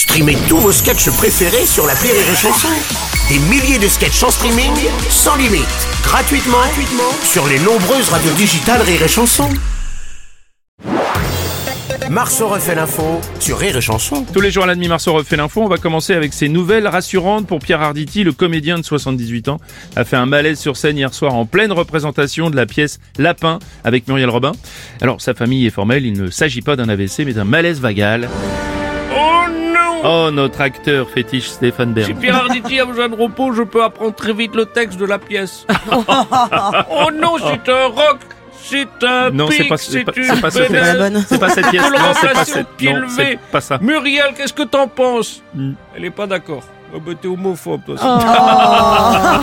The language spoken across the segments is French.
Streamez tous vos sketchs préférés sur la Rire et Chanson. Des milliers de sketchs en streaming, sans limite, gratuitement, gratuitement sur les nombreuses radios digitales Rire et Chanson. Marceau refait l'info sur Rire et Chanson. Tous les jours à la demi Marceau refait l'info. On va commencer avec ces nouvelles rassurantes pour Pierre Arditi. Le comédien de 78 ans a fait un malaise sur scène hier soir en pleine représentation de la pièce Lapin avec Muriel Robin. Alors sa famille est formelle, il ne s'agit pas d'un AVC mais d'un malaise vagal. Oh notre acteur fétiche Stéphane Si Bern. Pierre Arditi a besoin de repos, je peux apprendre très vite le texte de la pièce. oh non, c'est un rock C'est un Non, c'est pic, pas, c'est pas, une c'est pas. C'est pas cette pièce. Non, c'est pas cette. Non, c'est pas ça. Muriel, qu'est-ce que t'en penses? Hmm. Elle est pas d'accord. Oh, bah, t'es homophobe, toi.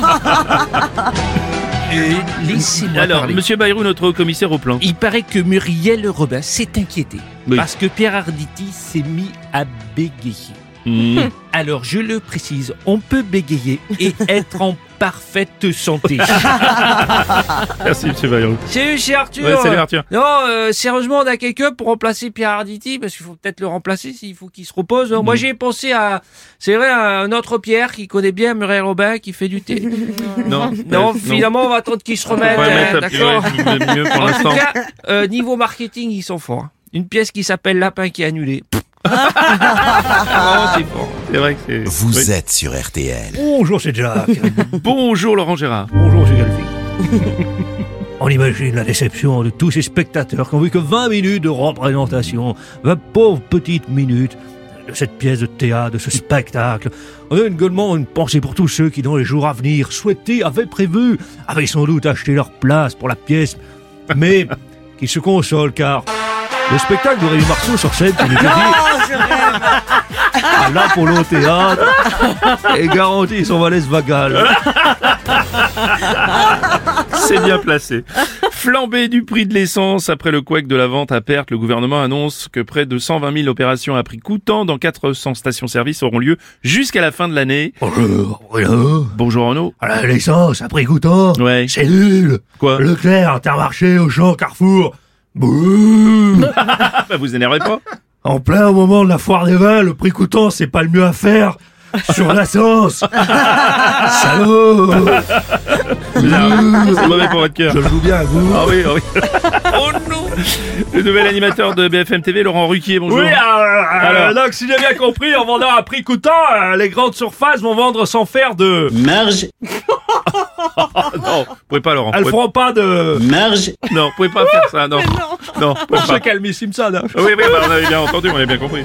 Laissez-moi Alors, parler. Monsieur Bayrou, notre commissaire au plan. Il paraît que Muriel Robin s'est inquiétée Oui. parce que Pierre Arditi s'est mis à bégayer. Hmm. Alors, je le précise, on peut bégayer et être en parfaite santé. Merci, Monsieur Bayrou. Salut, c'est Arthur. Ouais, salut Arthur. Non, euh, sérieusement, on a quelqu'un pour remplacer Pierre Arditi parce qu'il faut peut-être le remplacer s'il faut qu'il se repose. Moi, j'ai pensé à, c'est vrai, à un autre Pierre qui connaît bien Muriel Robin qui fait du thé. Non, non, euh, finalement, on va attendre qu'il se remette. à- D'accord. ouais, mieux pour En tout cas, euh, niveau marketing, ils sont forts. Une pièce qui s'appelle Lapin qui est annulée. Vraiment, c'est fort. C'est vrai que c'est. Vous Oui. êtes sur RTL. Bonjour, c'est Jacques. Bonjour Laurent Gérard. Bonjour, c'est Galfi. On imagine la déception de tous ces spectateurs qui ont vu que 20 minutes de représentation, 20 pauvres petites minutes de cette pièce de théâtre, de ce spectacle. On a également une pensée pour tous ceux qui, dans les jours à venir, souhaitaient, avaient prévu, avaient sans doute acheté leur place pour la pièce, mais qui se consolent car le spectacle de Rémi Marceau sur scène, qui nous dit l'Apollo Théâtre et garantit son malaise vagal. C'est bien placé. Flambée du prix de l'essence après le couac de la vente à perte, le gouvernement annonce que près de 120 000 opérations à prix coûtant dans 400 stations-service auront lieu jusqu'à la fin de l'année. Bonjour, Bruno. Bonjour Renaud. Ah, L'essence à prix coûtant Ouais. C'est nul Quoi Leclerc, Intermarché, Auchan, Carrefour Bouh Ah, bah, vous énervez pas En plein moment de la foire des vins, le prix coûtant, c'est pas le mieux à faire sur l'essence Salaud C'est mauvais pour votre cœur. Je le joue bien, vous Ah oui, ah oui. Oh non Le nouvel animateur de BFM TV, Laurent Ruquier, bonjour. Oui, euh, Alors. donc si j'ai bien compris, en vendant à prix coûtant, euh, les grandes surfaces vont vendre sans faire de... Marge, non, vous pouvez pas Laurent. Elles pouvez- feront pas de... marge, Non, vous pouvez pas faire ça, non. Non, vous pouvez pas. calme Simpson. Hein. Oui, oui, bah, on avait bien entendu, on avait bien compris.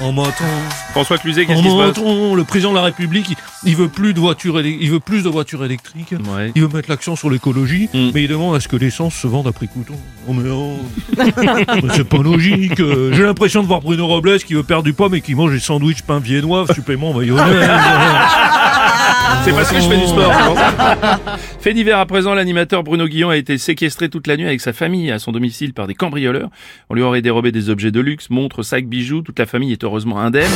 On m'entend. François Cluzet, qu'est-ce On qui se passe m'entend. Le président de la République, il, il veut plus de voitures, il veut plus de voitures électriques. Ouais. Il veut mettre l'accent sur l'écologie, Mm. mais il demande à ce que l'essence se vende à prix coûtant. Oh mais oh. C'est pas logique. J'ai l'impression de voir Bruno Robles qui veut perdre du poids, mais qui mange des sandwichs pain viennois, supplément mayonnaise. C'est parce que je fais du sport. c'est pour ça. Fait divers à présent, l'animateur Bruno Guillon a été séquestré toute la nuit avec sa famille à son domicile par des cambrioleurs. On lui aurait dérobé des objets de luxe, montres, sacs, bijoux. Toute la famille est heureusement indemne.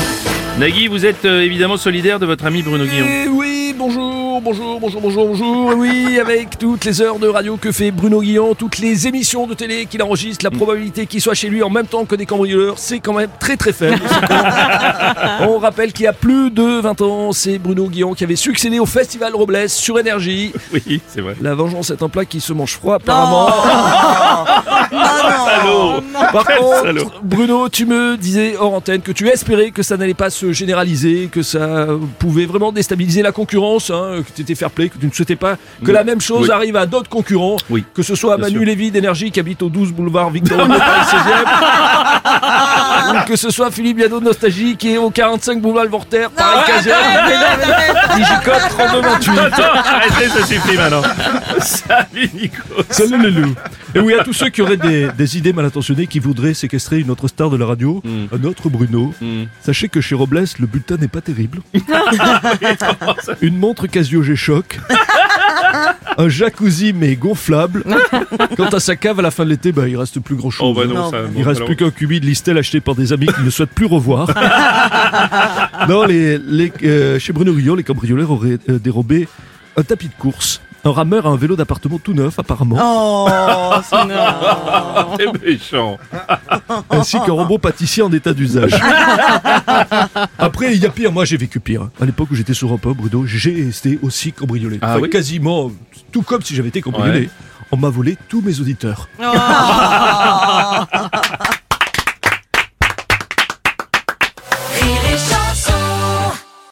Nagui, vous êtes euh, évidemment solidaire de votre ami Bruno Guillon. Eh oui, bonjour, bonjour, bonjour, bonjour, Oui, avec toutes les heures de radio que fait Bruno Guillon, toutes les émissions de télé qu'il enregistre, la probabilité qu'il soit chez lui en même temps que des cambrioleurs, c'est quand même très très faible. On rappelle qu'il y a plus de 20 ans, c'est Bruno Guillon qui avait succédé au Festival Robles sur Énergie. Oui, c'est vrai. La vengeance est un plat qui se mange froid apparemment. Salaud Par Salaud. contre, Bruno, tu me disais hors antenne que tu espérais que ça n'allait pas se généraliser, que ça pouvait vraiment déstabiliser la concurrence, hein, tu étais fair play, que tu ne souhaitais pas que la même chose Oui. arrive à d'autres concurrents, Oui. que ce soit à Bien Manu sûr. Lévy d'énergie qui habite au 12 boulevard Victor Hugo Paris 16e, ou que ce soit Philippe Biado de Nostalgie qui est au 45 boulevard Voltaire Paris 15e, Digicote 3228. Arrêtez, ça suffit maintenant. Salut Nico. Salut loups. Et oui, à tous ceux qui auraient des, des idées mal intentionnées qui voudraient séquestrer une autre star de la radio, Mm. un autre Bruno, Mm. sachez que chez Robles, le bulletin n'est pas terrible. une montre Casio G-Shock. un jacuzzi mais gonflable. Quant à sa cave, à la fin de l'été, bah, il reste plus grand chose. Oh bah non, ça. Il bon, reste alors- plus qu'un cubi de Listel acheté par des amis qu'il ne souhaite plus revoir. non, les, les, euh, chez Bruno Guillon, les cambrioleurs auraient euh, dérobé un tapis de course, Un rameur a un vélo d'appartement tout neuf apparemment, Oh, c'est méchant. ainsi qu'un robot pâtissier en état d'usage. Après, il y a pire, moi j'ai vécu pire. À l'époque où j'étais sur un pub, Bruno, j'ai été aussi cambriolé. Ah Enfin, oui quasiment, tout comme si j'avais été cambriolé. Ouais. On m'a volé tous mes auditeurs. Oh.